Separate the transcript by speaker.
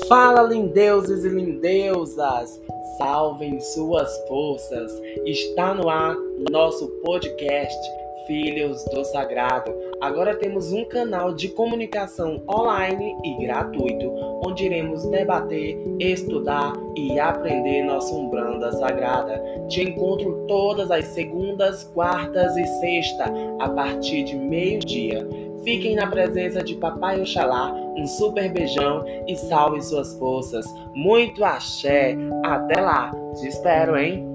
Speaker 1: Fala, lindeuses e lindeusas! Salvem suas forças! Está no ar nosso podcast Filhos do Sagrado. Agora temos um canal de comunicação online e gratuito, onde iremos debater, estudar e aprender nossa Umbanda Sagrada. Te encontro todas as segundas, quartas e sexta, a partir de meio-dia. Fiquem na presença de Papai Oxalá, um super beijão e salve suas forças. Muito axé. Até lá. Te espero, hein?